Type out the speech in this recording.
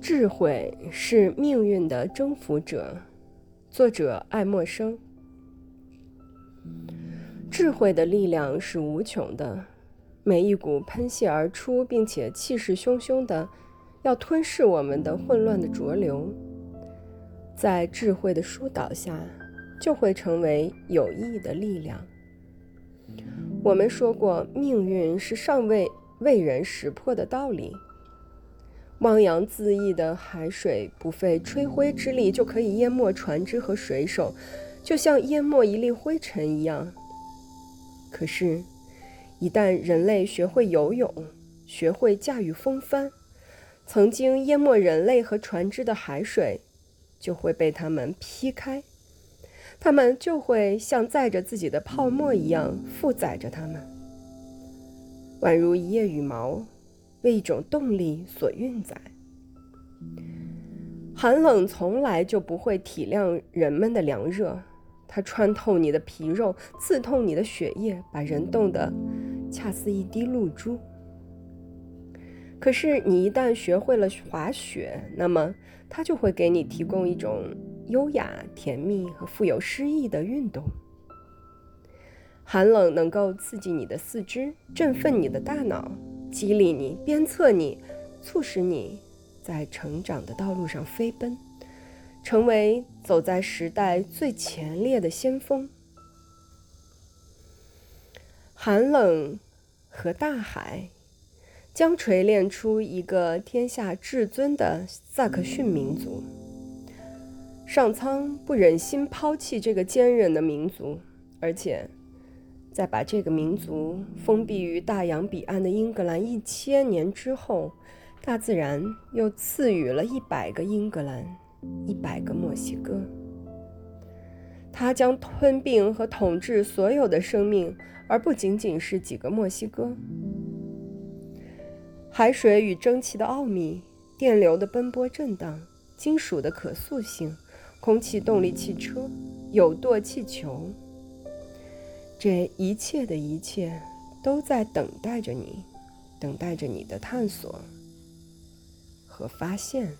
智慧是命运的征服者。作者爱默生。智慧的力量是无穷的，每一股喷泄而出，并且气势汹汹的要吞噬我们的混乱的浊流，在智慧的疏导下，就会成为有益的力量。我们说过，命运是尚未为人识破的道理。汪洋恣意的海水，不费吹灰之力就可以淹没船只和水手，就像淹没一粒灰尘一样。可是，一旦人类学会游泳，学会驾驭风帆，曾经淹没人类和船只的海水，就会被他们劈开，他们就会像载着自己的泡沫一样负载着他们，宛如一叶羽毛。为一种动力所运载，寒冷从来就不会体谅人们的凉热，它穿透你的皮肉，刺痛你的血液，把人冻得恰似一滴露珠。可是你一旦学会了滑雪，那么它就会给你提供一种优雅、甜蜜和富有诗意的运动。寒冷能够刺激你的四肢，振奋你的大脑。激励你，鞭策你，促使你在成长的道路上飞奔，成为走在时代最前列的先锋。寒冷和大海将锤炼出一个天下至尊的萨克逊民族。上苍不忍心抛弃这个坚韧的民族，而且。在把这个民族封闭于大洋彼岸的英格兰一千年之后，大自然又赐予了一百个英格兰，一百个墨西哥。它将吞并和统治所有的生命，而不仅仅是几个墨西哥。海水与蒸汽的奥秘，电流的奔波震荡，金属的可塑性，空气动力汽车，有舵气球。这一切的一切，都在等待着你，等待着你的探索和发现。